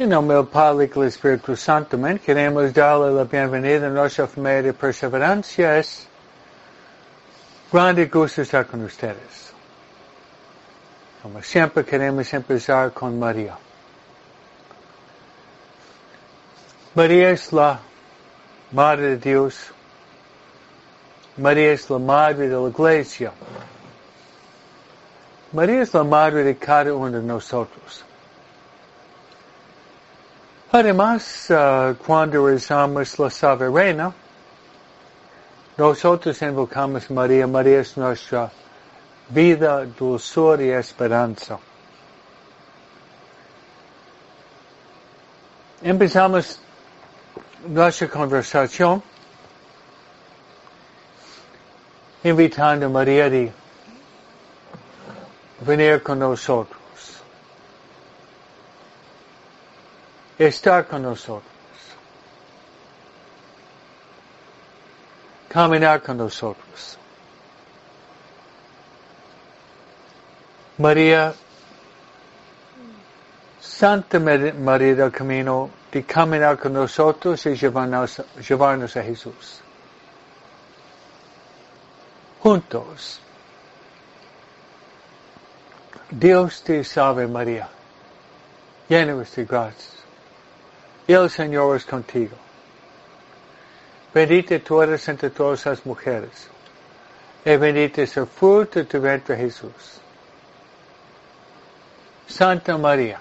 En nombre del Padre y del Espíritu Santo, amén. Queremos darle la bienvenida a nuestra familia de perseverancia. Es grande gusto estar con ustedes. Como siempre queremos empezar con María. María es la Madre de Dios. María es la Madre de la Iglesia. María es la Madre de cada uno de nosotros. Además, uh, cuando rezamos la Salve nosotros invocamos María. María es nuestra vida, dulzura y esperanza. Empezamos nuestra conversación invitando a María a venir con nosotros. Estar con nosotros. Caminar con nosotros. María, Santa María del Camino, de caminar con nosotros y llevarnos, llevarnos a Jesús. Juntos. Dios te salve María, llena de gracia el Señor es contigo. Bendita tú eres entre todas las mujeres, y bendito es el fruto de tu vientre Jesús. Santa María,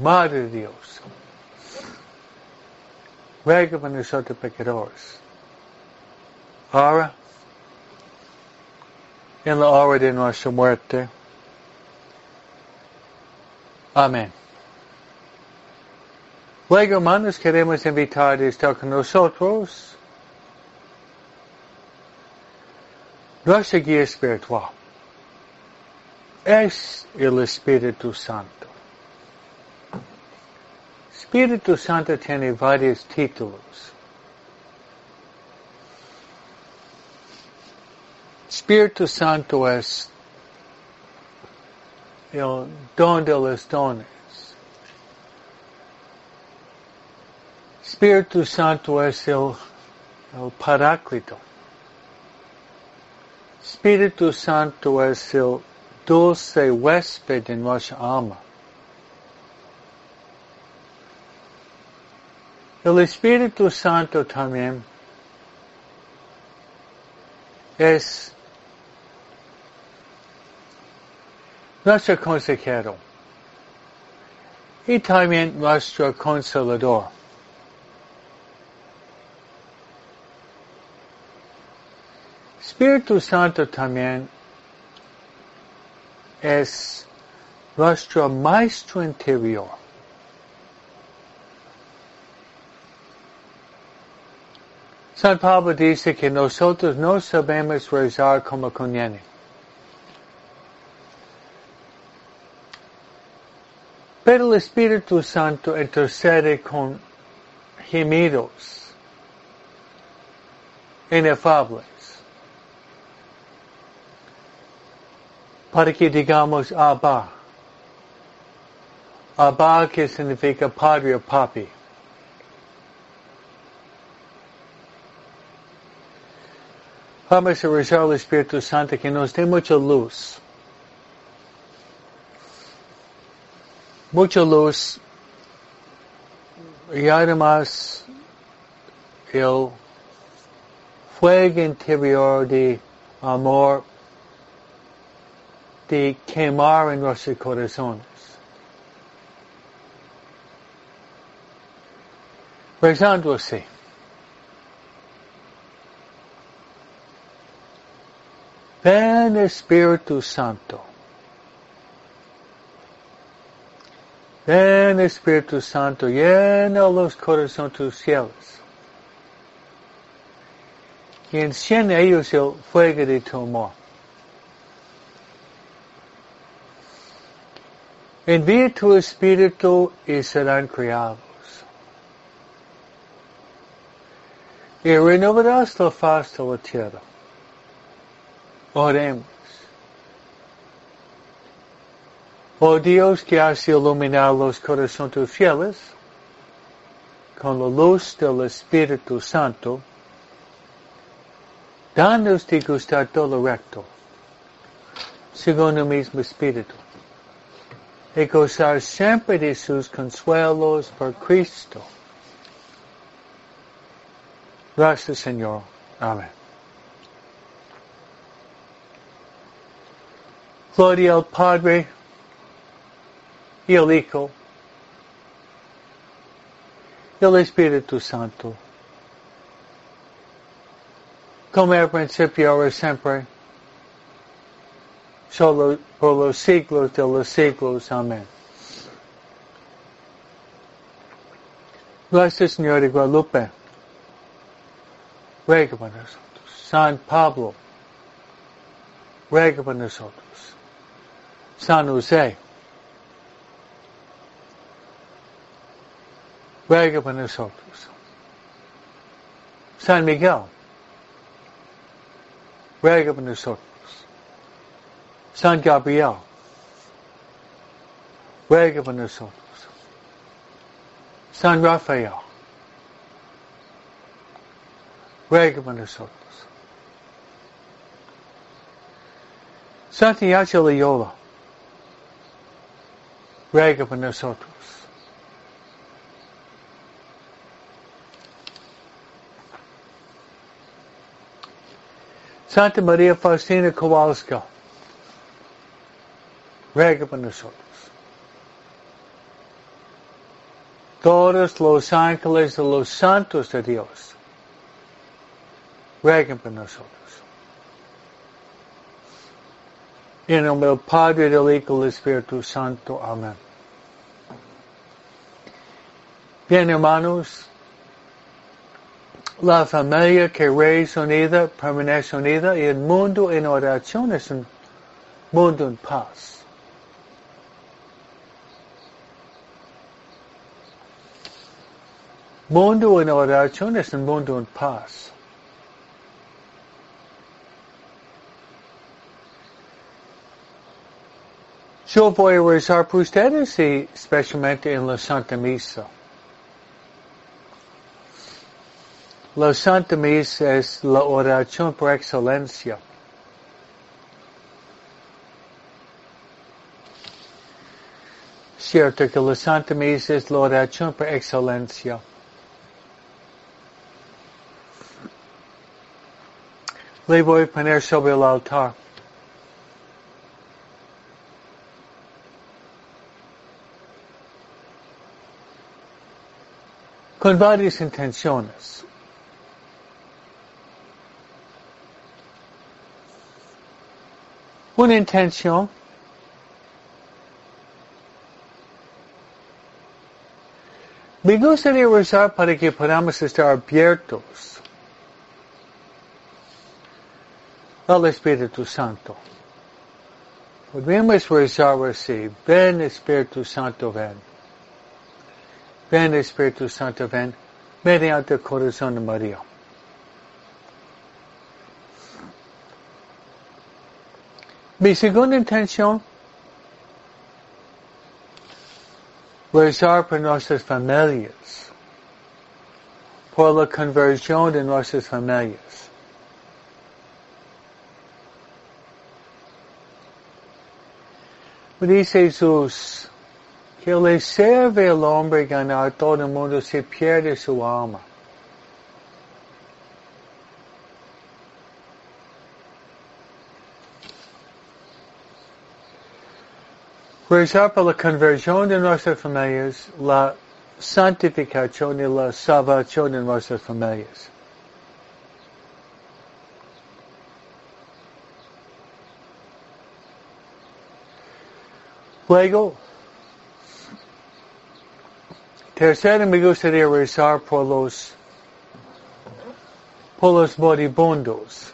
Madre de Dios, ruega por nosotros pecadores, ahora en la hora de nuestra muerte. Amén. Luego, hermanos, queremos invitar a estar con nosotros nuestra guía espiritual. Es el Espíritu Santo. Espíritu Santo tiene varios títulos. Espíritu Santo es el don de los dones. Espíritu Santo es el, el Paráclito. Espíritu Santo es el dulce huésped de nuestra alma. El Espíritu Santo también es nuestro consejero y también nuestro consolador. Espíritu Santo también es nuestro maestro interior. San Pablo dice que nosotros no sabemos rezar como conviene. Pero el Espíritu Santo intercede con gemidos inefables. Para que digamos Abba. Abba que significa padre o papi. Vamos a rezar al Espíritu Santo que nos dé mucha luz. Mucha luz y además el fuego interior de amor de quemar en nuestros corazones. Rezando así. Ven Espíritu Santo. Ven Espíritu Santo, llena los corazones tus cielos. Y enciende ellos el fuego de tu amor. Envía tu espíritu y serán criados. Y renovarás la faz de la tierra. Oremos. Oh Dios que has iluminado los corazones fieles con la luz del Espíritu Santo, danos de gustar todo recto, según el mismo Espíritu, y gozar siempre de sus consuelos por Cristo. Gracias, Señor. Amén. Gloria al Padre y al Hijo y al Espíritu Santo. Como al principio, ahora siempre, solo por los siglos de los siglos. Amén. Gracias, Señor de Guadalupe. Ruega por nosotros. San Pablo. Ruega por nosotros. San José. ruega por nosotros. San Miguel, ruega por nosotros. San Gabriel, ruega por nosotros. San Rafael, ruega por nosotros. Santiago Loyola, ruega por nosotros. Santa María Faustina Kowalska, ruega por nosotros. Todos los ángeles de los santos de Dios, rueguen por nosotros. En nombre del Padre, del Hijo y del Espíritu Santo. Amén. Bien, hermanos, la familia que es unida permanece unida y el mundo en oración es un mundo en paz. Mundo en oración es un mundo en paz. Yo voy a rezar por ustedes y especialmente en la Santa Misa. La Santa Misa es la oración por excelencia. Cierto que la Santa Misa es la oración por excelencia. Le voy a poner sobre el altar. Con varias intenciones. una intención Me gustaría rezar para que podamos estar abiertos al Espíritu Santo. Podríamos rezar así, ven Espíritu Santo, ven. Ven Espíritu Santo, ven, mediante el corazón de María. Mi segunda intención, rezar por nuestras familias, por la conversión de nuestras familias. Dice Jesús que le sirve al hombre ganar todo el mundo si pierde su alma. Rezar por la conversión de nuestras familias, la santificación y la salvación de nuestras familias. Luego, tercero me gustaría rezar por los, por los moribundos.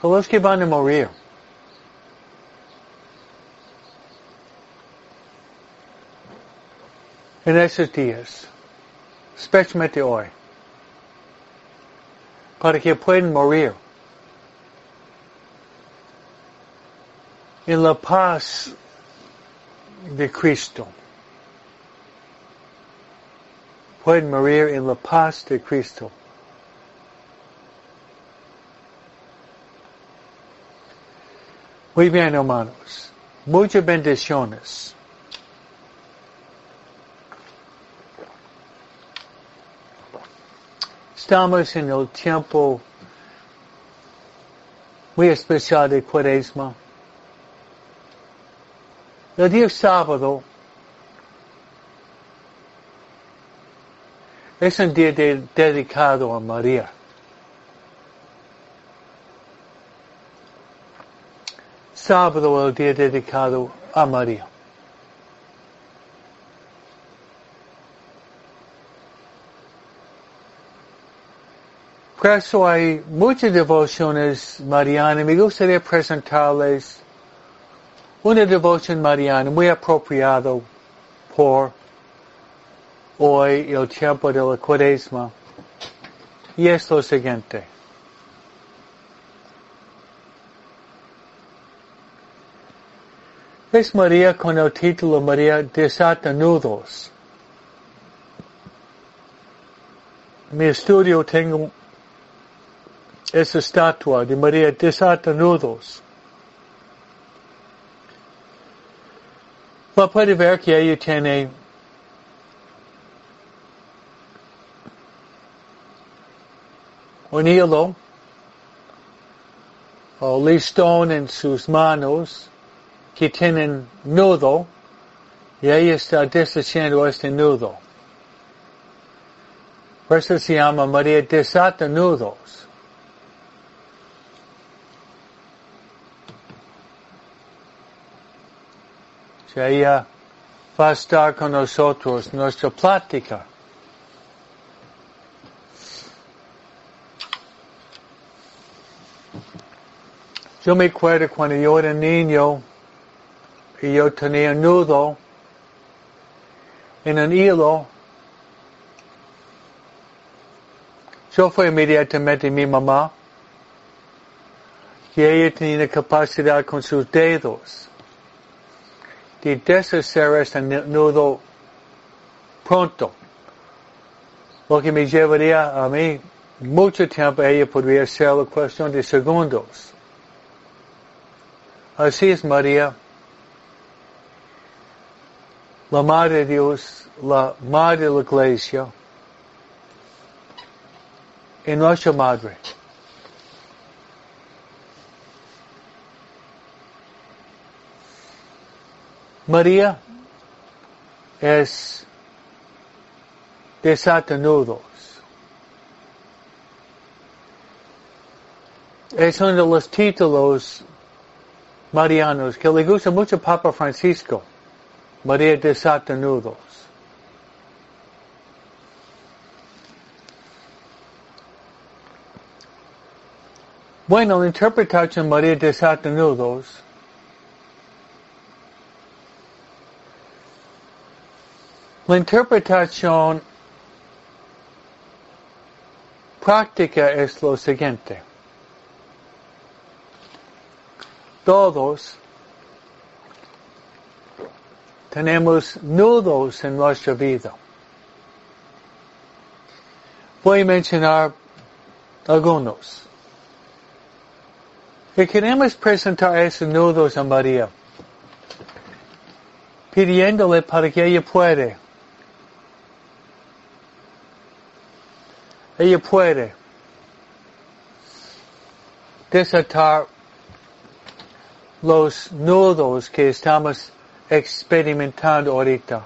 por los que van a morir. En esos días, especialmente hoy, para que puedan morir en la paz de Cristo. Pueden morir en la paz de Cristo. Muy bien, hermanos. Muchas bendiciones. Estamos en el tiempo muy especial de Cuaresma. El día sábado es un día dedicado a María. sábado el día dedicado a María. Por eso hay muchas devociones marianas. Me gustaría presentarles una devoción mariana muy apropiado por hoy el tiempo de la cuaresma. Y es lo siguiente. Es María con el título María desata nudos. Mi estudio tengo esa estatua de María desata nudos. Puede ver que ella tiene un hilo o listón en sus manos que tienen nudo y ahí está deshaciendo este nudo. Por eso se llama María desata nudos. Si ella va a estar con nosotros, nuestra plática. Yo me acuerdo cuando yo era niño, y yo tenía nudo en un hilo. Yo fui inmediatamente a mi mamá y ella tenía capacidad con sus dedos de deshacer este nudo pronto. Lo que me llevaría a mí mucho tiempo, ella podría ser la cuestión de segundos. Así es María la Madre de Dios, la Madre de la Iglesia, y nuestra Madre. María es de nudos. Es uno de los títulos marianos que le gusta mucho Papa Francisco. María desata nudos. Bueno, la interpretación María desata La interpretación práctica es lo siguiente. Todos tenemos nudos en nuestra vida. Voy a mencionar algunos. Y queremos presentar esos nudos a María, pidiéndole para que ella puede. Ella puede desatar los nudos que estamos experimentando ahorita.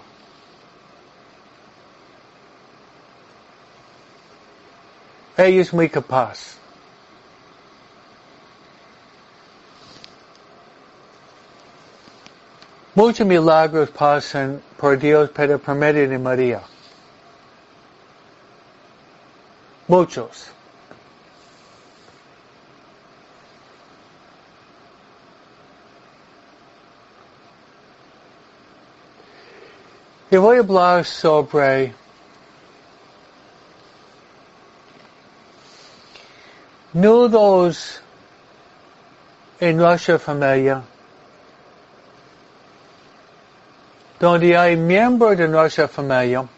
Ella es muy capaz. Muchos milagros pasan por Dios pero por de María. muchos. Y voy a hablar sobre nudos en nuestra familia, donde hay miembros de nuestra familia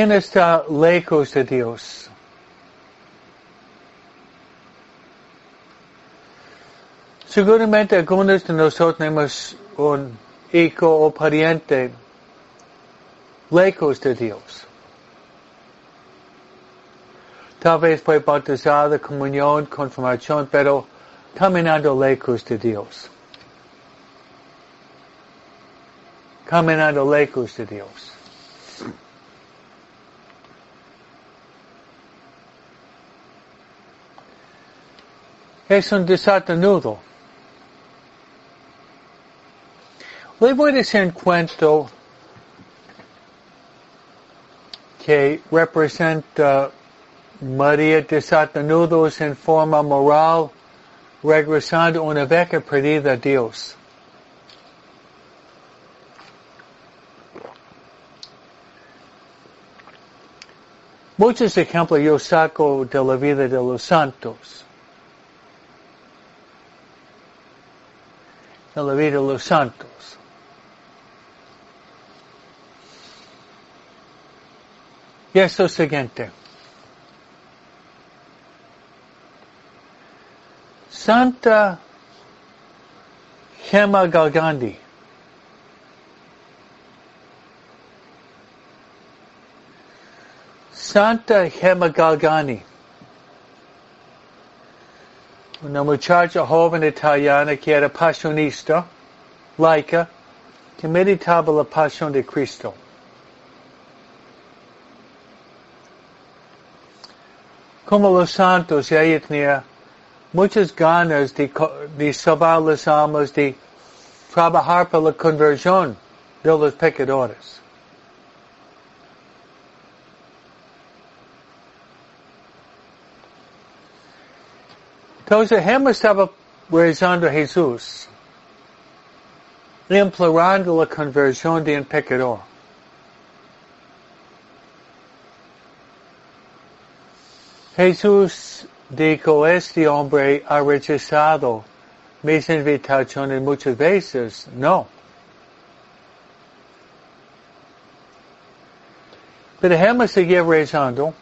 quien está lejos de Dios. Seguramente algunos de nosotros tenemos un hijo o pariente lejos de Dios. Tal vez fue bautizado, comunión, confirmación, pero caminando lejos de Dios. Caminando lejos de Dios. Es un desatanudo. Le voy a decir un cuento que representa María desatanudos en forma moral, regresando una beca perdida a Dios. Muchos ejemplos yo saco de la vida de los santos. La vida de los santos. Y es lo siguiente. Santa Gema Galgandi. Santa Gema Galgani. Una muchacha joven italiana que era pasionista, laica, que meditaba la pasión de Cristo. como los santos, ella tenía muchas ganas de, de salvar las almas, de trabajar por la conversión de los pecadores. Entonces, Gemma estaba rezando a Jesús, implorando la conversión de un pecador. Jesús dijo, este hombre ha rechazado mis invitaciones muchas veces. No. Pero déjame seguir rezando.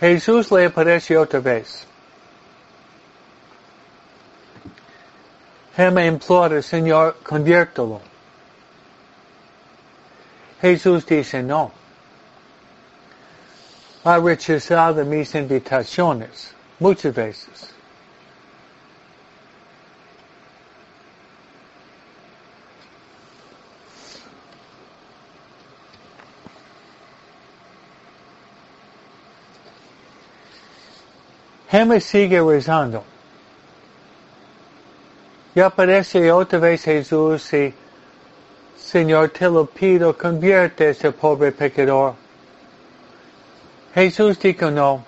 Jesús le apareció otra vez. Déjame implora, Señor, conviértelo. Jesús dice no ha rechazado mis invitaciones muchas veces. Gemma sigue rezando. Y aparece otra vez Jesús y, Señor, te lo pido, convierte a ese pobre pecador. Jesús dijo no.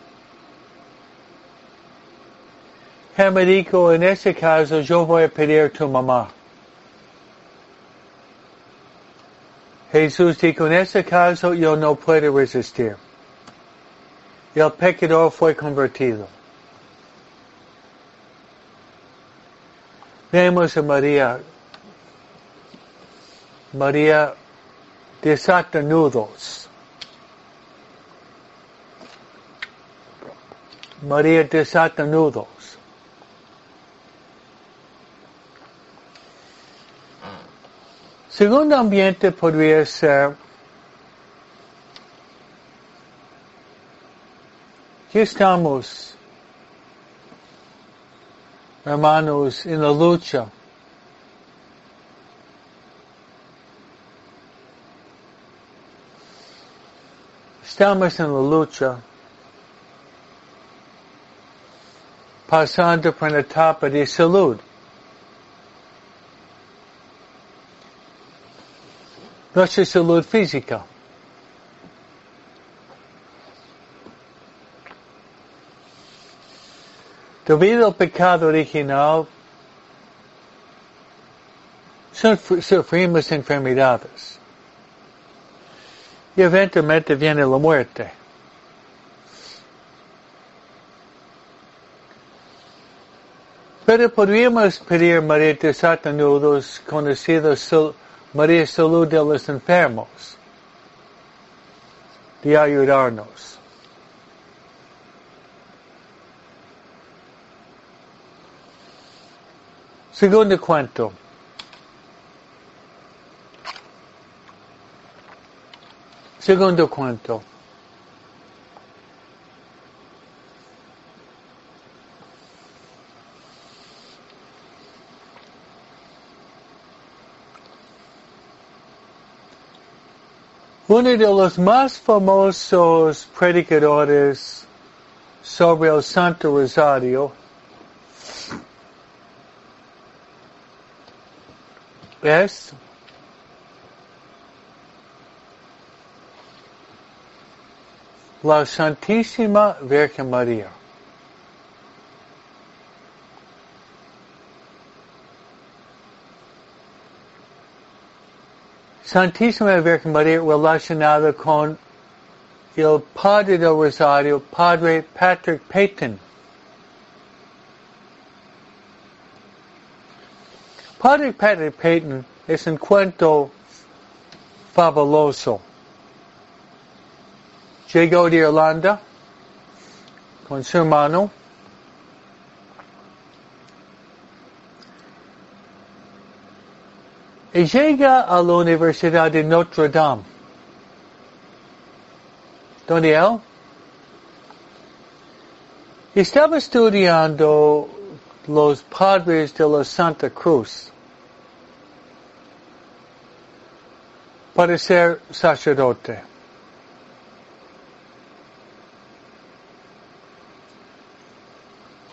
Me dijo, en ese caso yo voy a pedir a tu mamá. Jesús dijo, en ese caso yo no puedo resistir. Y el pecador fue convertido. Vemos a María. María desata nudos. María desata nudos. Segundo ambiente podría ser que estamos, hermanos, en la lucha. Estamos en la lucha pasando por una etapa de salud. Nuestra salud física. Debido al pecado original, sufrimos enfermedades. Y eventualmente viene la muerte. Pero podríamos pedir María de Satanudos, conocida María Salud de los Enfermos, de ayudarnos. Segundo cuento. Segundo cuento. Uno de los más famosos predicadores sobre el Santo Rosario es la Santísima Virgen María. Santísima Virgen María relacionada con el Padre del Rosario, Padre Patrick Peyton. Padre Patrick Peyton es un cuento fabuloso. Llegó de Irlanda con su hermano y llega a la Universidad de Notre Dame, donde él estaba estudiando los padres de la Santa Cruz para ser sacerdote.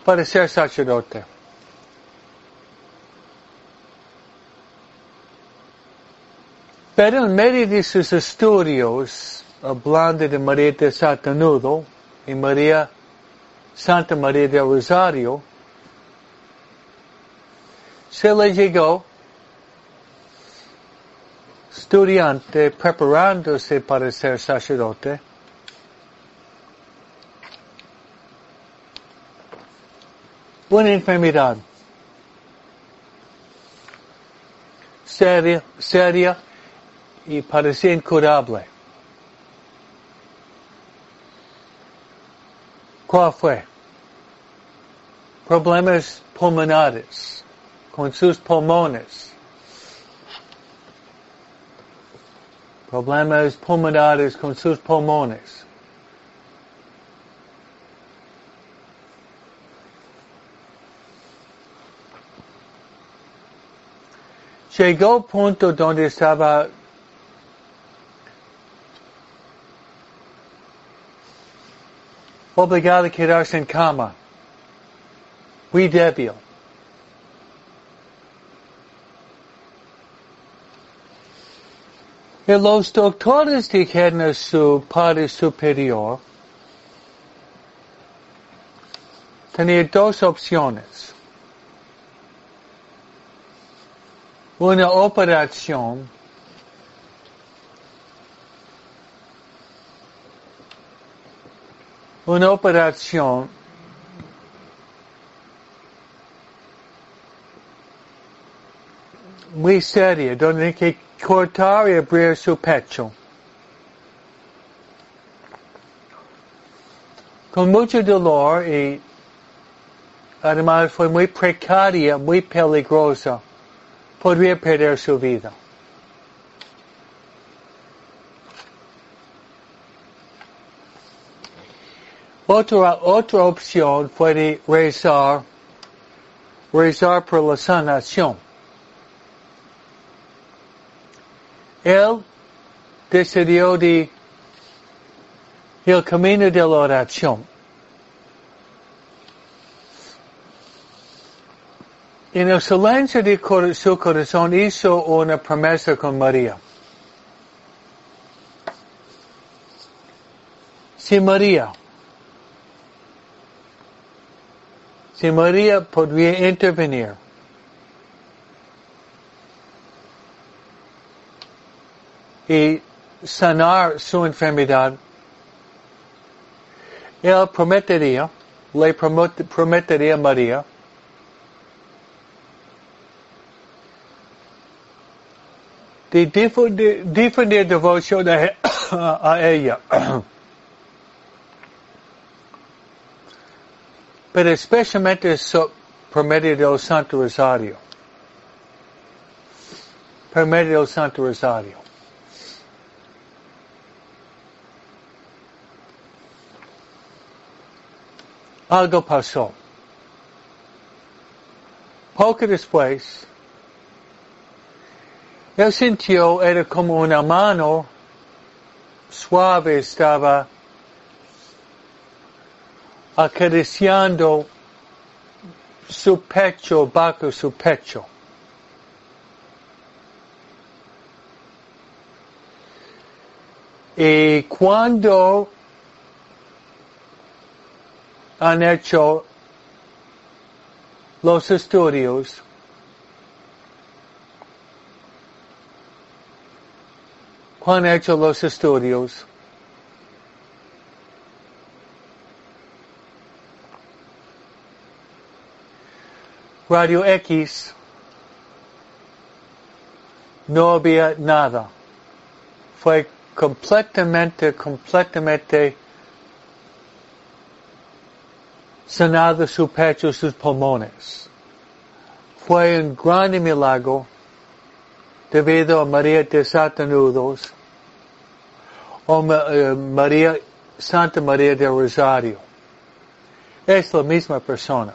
Para ser sacerdote. Pero en medio de sus estudios, hablando de María de Satanudo y María, Santa María del Rosario, se le llegó estudiante preparándose para ser sacerdote. Una enfermedad seria, seria y parecía incurable. ¿Cuál fue? Problemas pulmonares con sus pulmones. Problemas pulmonares con sus pulmones. Llegó punto donde estaba obligado a quedarse en cama, muy débil. Y los doctores dijeron a su padre superior, tenía dos opciones. Una operación una operación muy seria donde hay que cortar y abrir su pecho. Con mucho dolor y además fue muy precaria, muy peligrosa. Podría perder su vida. Otra, otra opción fue rezar, rezar por la sanación. Él decidió de el camino de la oración. En el silencio de su corazón hizo una promesa con María. Si María si María podría intervenir y sanar su enfermedad, él prometería, le prometería a María, de difundir, devoción a ella. Pero especialmente por medio del Santo Rosario. Por medio del Santo Rosario. Algo pasó. Poco después, él sintió, era como una mano suave estaba acariciando su pecho, bajo su pecho. Y cuando han hecho los estudios, han hecho los estudios, Radio X no había nada. Fue completamente, completamente sanado su pecho, sus pulmones. Fue un gran milagro debido a María de Satanudos o eh, María, Santa María de Rosario. Es la misma persona.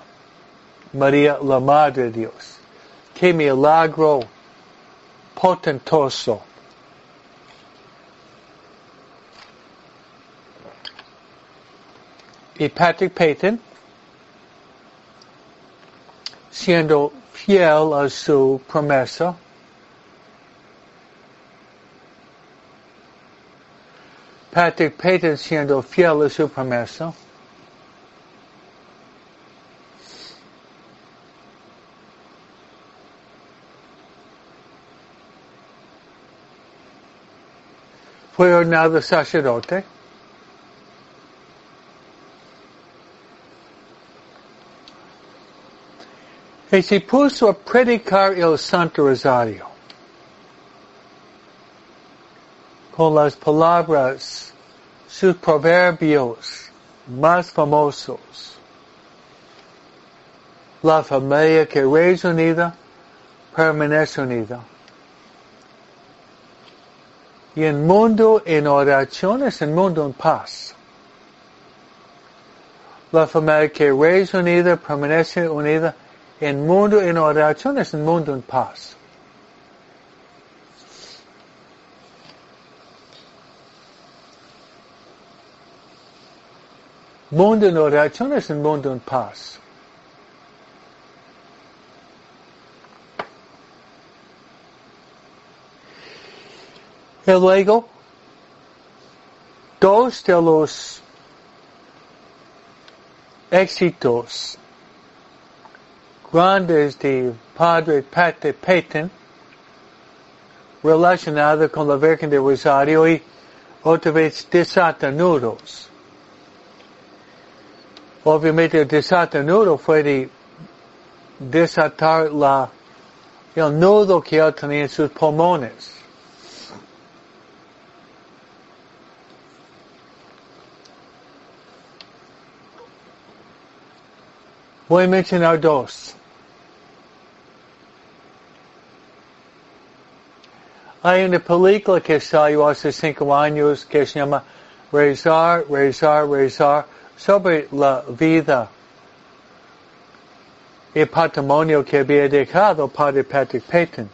María, la Madre de Dios. Qué milagro potentoso. Y Patrick Payton, siendo fiel a su promesa, Patrick Payton siendo fiel a su promesa, fue ordenado sacerdote. Y se puso a predicar el Santo Rosario con las palabras, sus proverbios más famosos. La familia que es unida permanece unida. Y el mundo en oración es el mundo en paz. La familia que es unida permanece unida. El mundo en oración es mundo en paz. Mundo en oración es mundo en paz. Y luego, dos de los éxitos grandes de Padre Pate Peyton relacionado con la Virgen de Rosario y otra vez desatanudos. Obviamente el desatanudo fue de desatar la, el nudo que él tenía en sus pulmones. Voy a mencionar dos. Hay una película que salió hace cinco años que se llama Rezar, Rezar, Rezar sobre la vida y patrimonio que había dejado Padre Patrick Payton.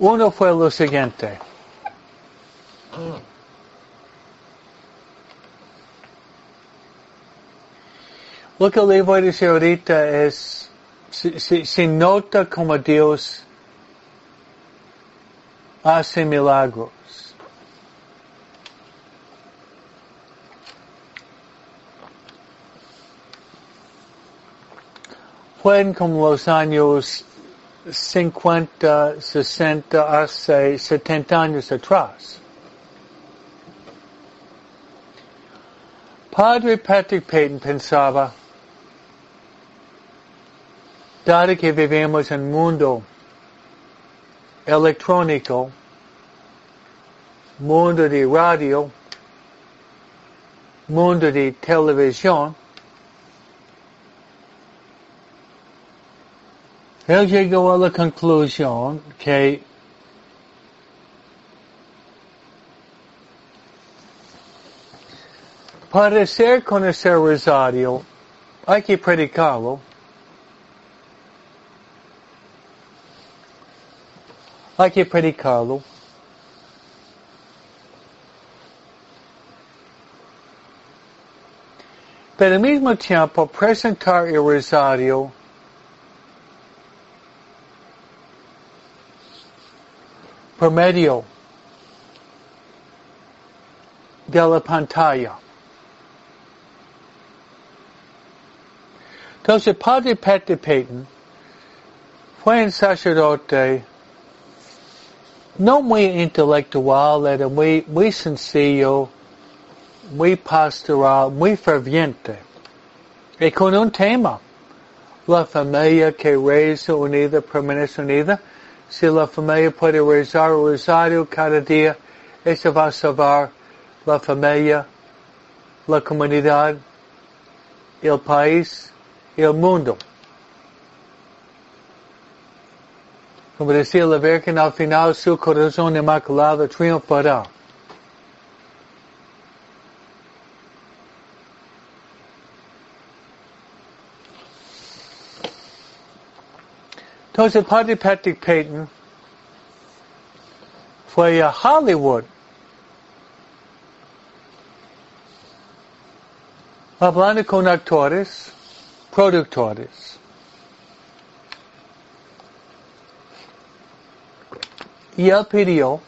Uno fue lo siguiente. lo que le voy a decir ahorita es, se, se, nota como Dios hace milagros. Fueron como los años 50, 60, hace 70 años atrás. Padre Patrick Payton pensaba, dado que vivemos em mundo eletrônico, mundo de rádio, mundo de televisão, ele chegou à conclusão que para ser conhecer o rosário, há que predicá-lo predicarlo. Hay pretty Carlo. Pero al mismo tiempo presentar el rosario por medio de la pantalla. Entonces, Padre Peter Peyton fue un sacerdote no muy intelectual, era muy, muy sencillo, muy pastoral, muy ferviente. Y con un tema, la familia que reza unida permanece unida. Si la familia puede rezar el rosario cada día, eso va a salvar la familia, la comunidad, el país, el mundo. Como decía la Virgen, al final su corazón inmaculado triunfará. Entonces, Padre Patrick Peyton fue a Hollywood uh, hablando con actores, productores. Él pidió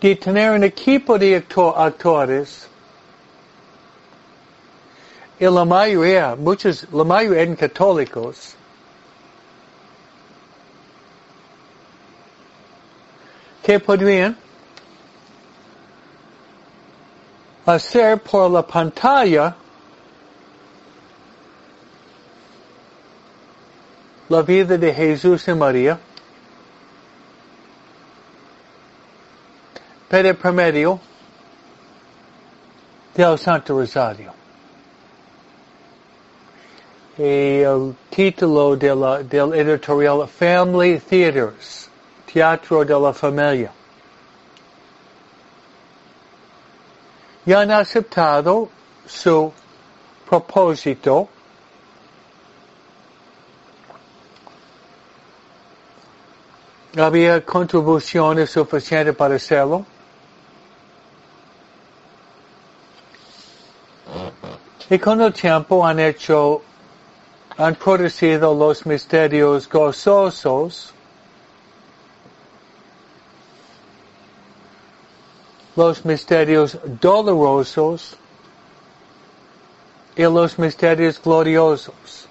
de tener un equipo de actores y la mayoría, muchos, la mayoría eran católicos. que podrían hacer por la pantalla la vida de Jesús y María, por medio del Santo Rosario. el título de la, del editorial Family Theaters, Teatro de la Familia. Y han aceptado su propósito había contribuciones suficientes para hacerlo. Y con el tiempo han hecho han producido los misterios gozosos, los misterios dolorosos y los misterios gloriosos.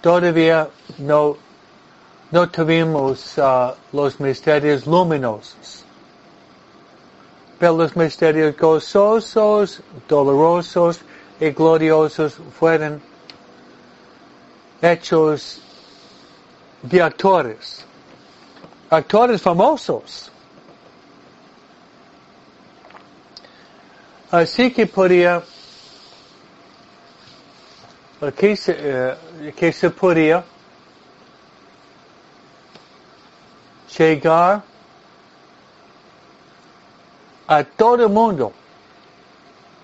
Todavía no, no tuvimos uh, los misterios luminosos. Pero los misterios gozosos, dolorosos y gloriosos fueron hechos de actores, actores famosos. Así que podía, que se, eh, se podía chegar a todo mundo.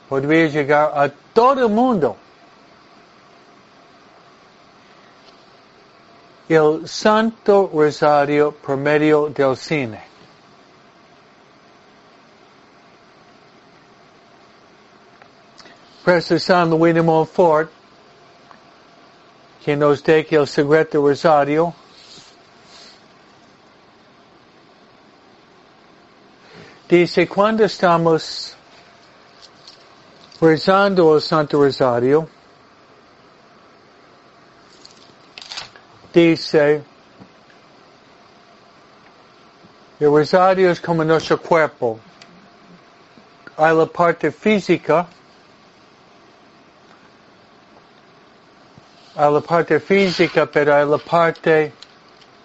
Poderia chegar a todo mundo. o Santo Rosário por meio del cine. Presta San Luís de Montfort, que nos dê o Segredo Rosário Dice, quando estamos rezando o Santo Rosário, dice, o Rosário é como nosso corpo. Há a parte física, há a parte física, mas há a parte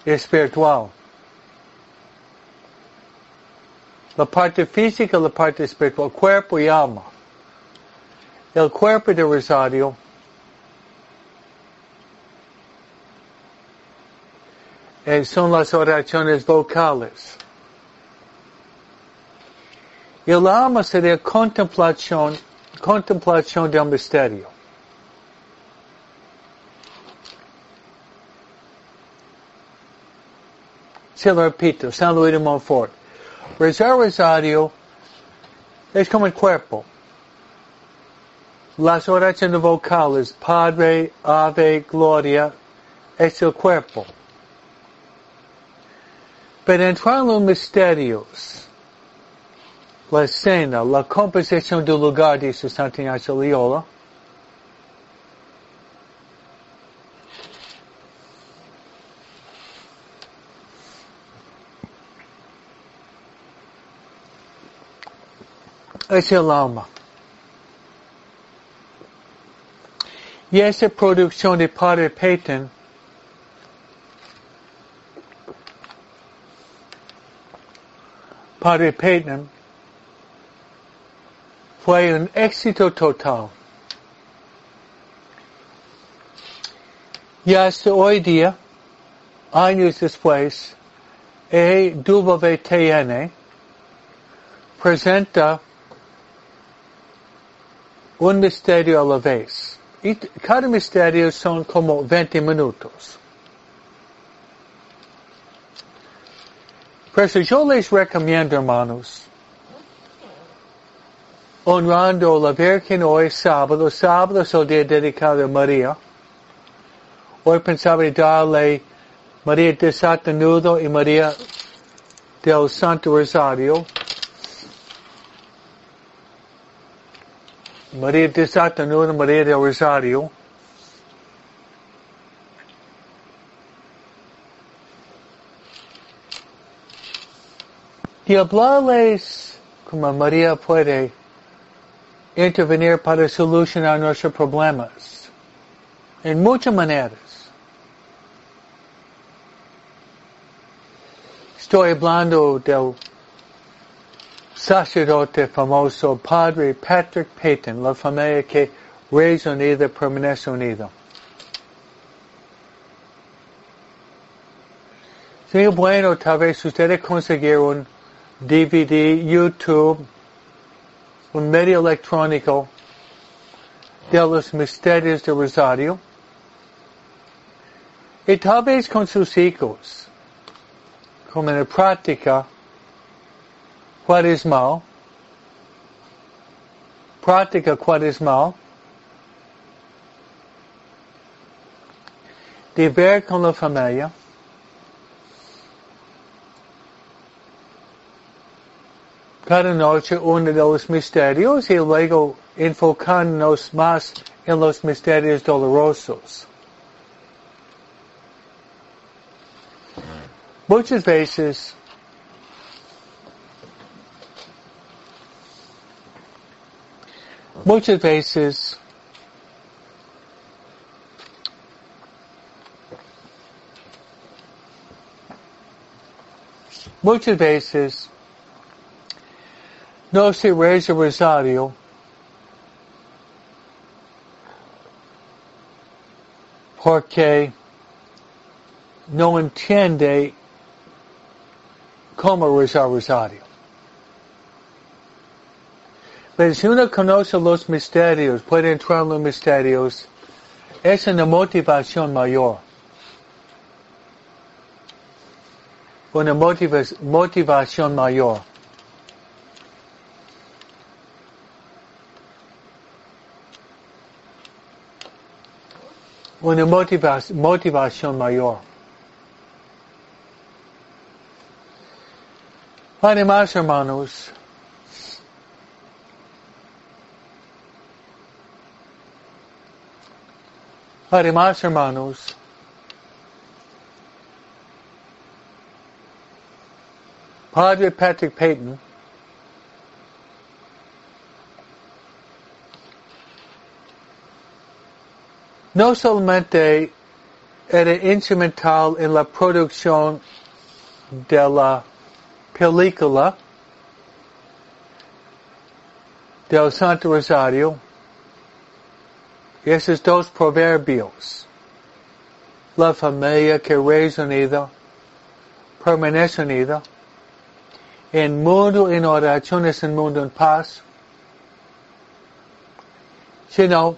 espiritual. La parte física, la parte espiritual, cuerpo y alma. El cuerpo de rosario eh, son las oraciones vocales. Y el alma sería contemplación, contemplación del misterio. Se lo repito, San Luis de Montfort. Rezar es como el cuerpo. Las oraciones vocales, Padre, Ave, Gloria, es el cuerpo. Pero entrar los misterios, la escena, la composición del lugar, dice Santa Ignacio Loyola, es el alma. Y esa producción de Padre Peyton Padre Peyton fue un éxito total. Y hasta hoy día, años después, EWTN presenta un misterio a la vez. Y cada misterio son como 20 minutos. Por eso yo les recomiendo, hermanos, honrando la Virgen hoy sábado, sábado es el día dedicado a María. Hoy pensaba darle María de Nudo y María del Santo Rosario. María de Nudo, María del Rosario. Y hablarles como María puede intervenir para solucionar nuestros problemas. En muchas maneras. Estoy hablando del sacerdote famoso Padre Patrick Peyton, la familia que reza unida permanece unida. Sería bueno tal vez ustedes consiguieron DVD, YouTube, un medio electrónico de los misterios de Rosario. Y tal vez con sus hijos, como en la práctica Cuaresmal, prática cuaresmal, viver con la família, cada uno de los mistérios y luego enfocando-nos más em los misterios dolorosos. Muchas veces. Muchas veces muchas veces no se reza rosario porque no entiende cómo rezar rosario. Si uno conoce los misterios, puede entrar en los misterios, es una motivación mayor. Una motivación mayor. una motivación mayor. Además, hermanos, Además, hermanos, Padre Patrick Payton no solamente era instrumental en la producción de la película del Santo Rosario, esos dos proverbios, la familia que es unida, permanece unida, en mundo en oración es un mundo en paz, sino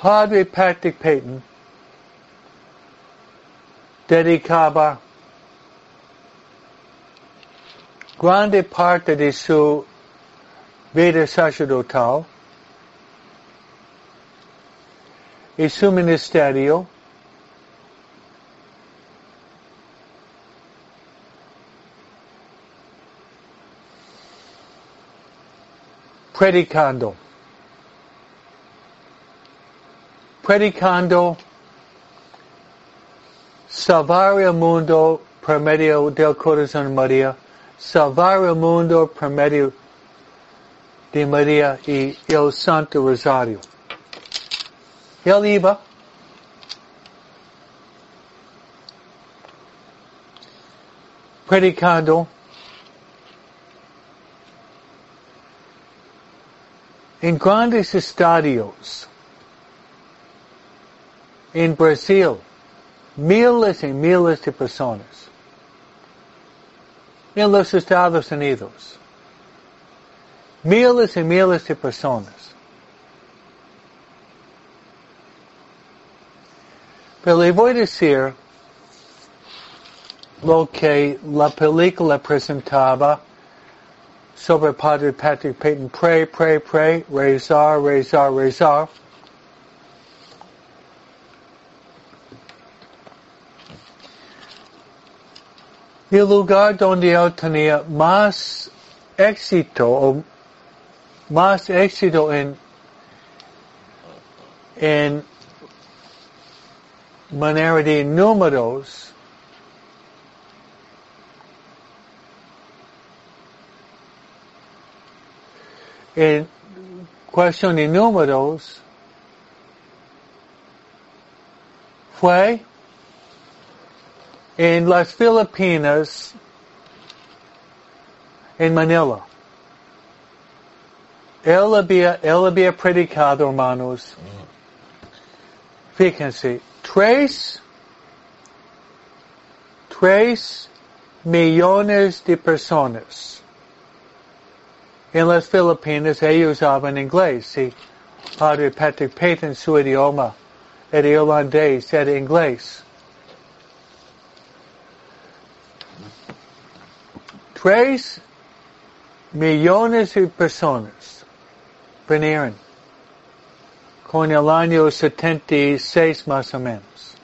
Padre Patrick Peyton dedicaba grande parte de su vida sacerdotal y su ministerio predicando. predicando salvar el mundo por medio del corazón María, salvar el mundo por medio de María y el Santo Rosario. Él iba predicando en grandes estadios en Brasil, miles y miles de personas. En los Estados Unidos, miles y miles de personas. Pero voy a decir lo la película presentaba sobre Padre Patrick Peyton. Pray, pray, pray, rezar, rezar, rezar. el lugar donde él tenía más éxito o más éxito en, en manera de números en cuestión de números fue en las Filipinas, en Manila. Él había, él había predicado, hermanos, mm. fíjense, tres, tres millones de personas. En las Filipinas ellos hablan inglés. Si Padre Patrick Peyton su idioma era irlandés, era inglés. Tres millones de personas vinieron con el año 76 más o menos.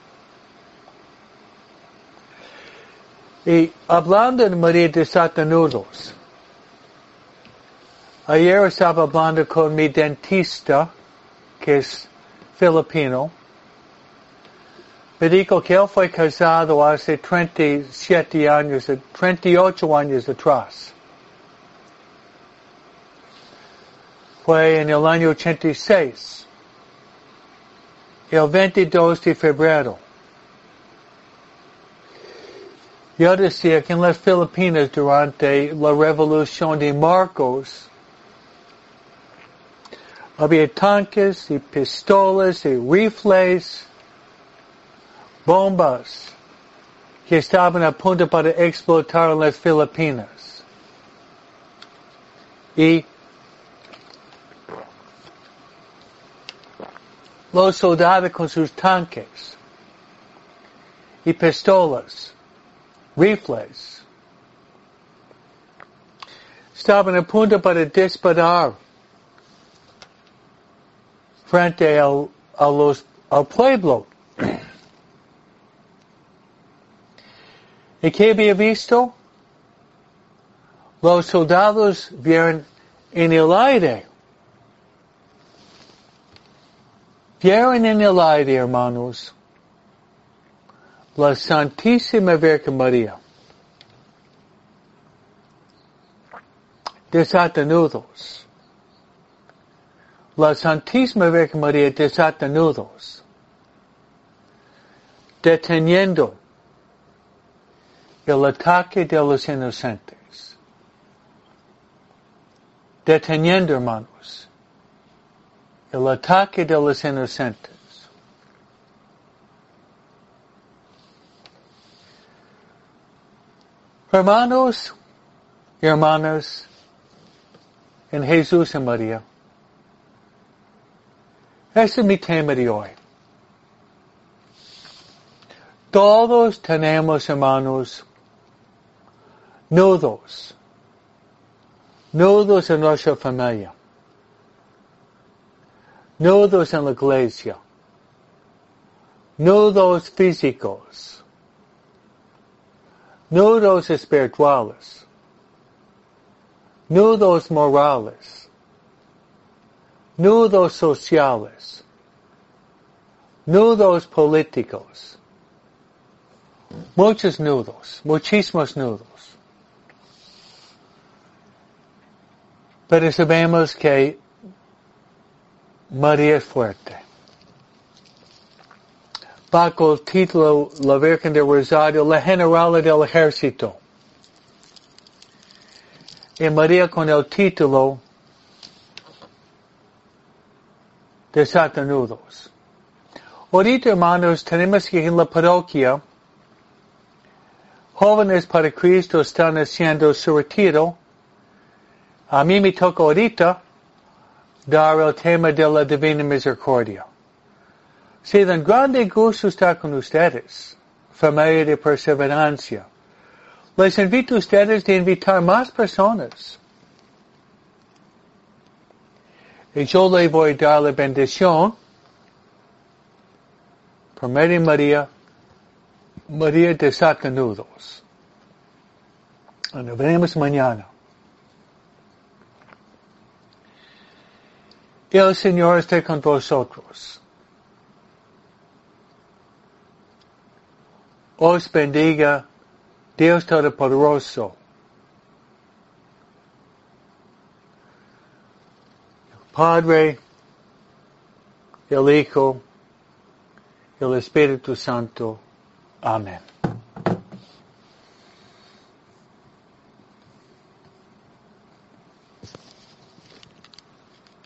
Y hablando de María de Satanudos, ayer estaba hablando con mi dentista, que es filipino, me dijo que él fue casado hace 37 años, 38 años atrás. Fue en el año 86, el 22 de febrero. Yo decía que en las Filipinas durante la revolución de Marcos había tanques y pistolas y rifles bombas que estaban a punto para explotar en las Filipinas. Y los soldados con sus tanques y pistolas, rifles, estaban a punto para disparar frente al, a los, al pueblo ¿Y qué había visto? Los soldados vieron en el aire. Vieron en el aire, hermanos, la Santísima Virgen María. Desata nudos. La Santísima Virgen María desatanudos. Deteniendo el ataque de los inocentes. Deteniendo, hermanos, el ataque de los inocentes. Hermanos hermanas en Jesús y María, ese es mi tema de hoy. Todos tenemos, hermanos, nudos, nudos en nuestra familia, nudos en la iglesia, nudos físicos, nudos espirituales, nudos morales, nudos sociales, nudos políticos, muchos nudos, muchísimos nudos. Pero sabemos que María es fuerte. Bajo el título La Virgen de Rosario, la general del ejército. Y María con el título de Satanudos. Ahorita, hermanos, tenemos que en la parroquia, jóvenes para Cristo están haciendo su retiro. A mí me toca ahorita dar el tema de la Divina Misericordia. Si dan grande gusto estar con ustedes, familia de perseverancia. Les invito a ustedes de invitar más personas. Y yo le voy a dar la bendición por María María, de Sacanudos. Nos veremos mañana. El Señor esté con vosotros. Os bendiga Dios Todopoderoso. El Padre, el Hijo, el Espíritu Santo. Amén.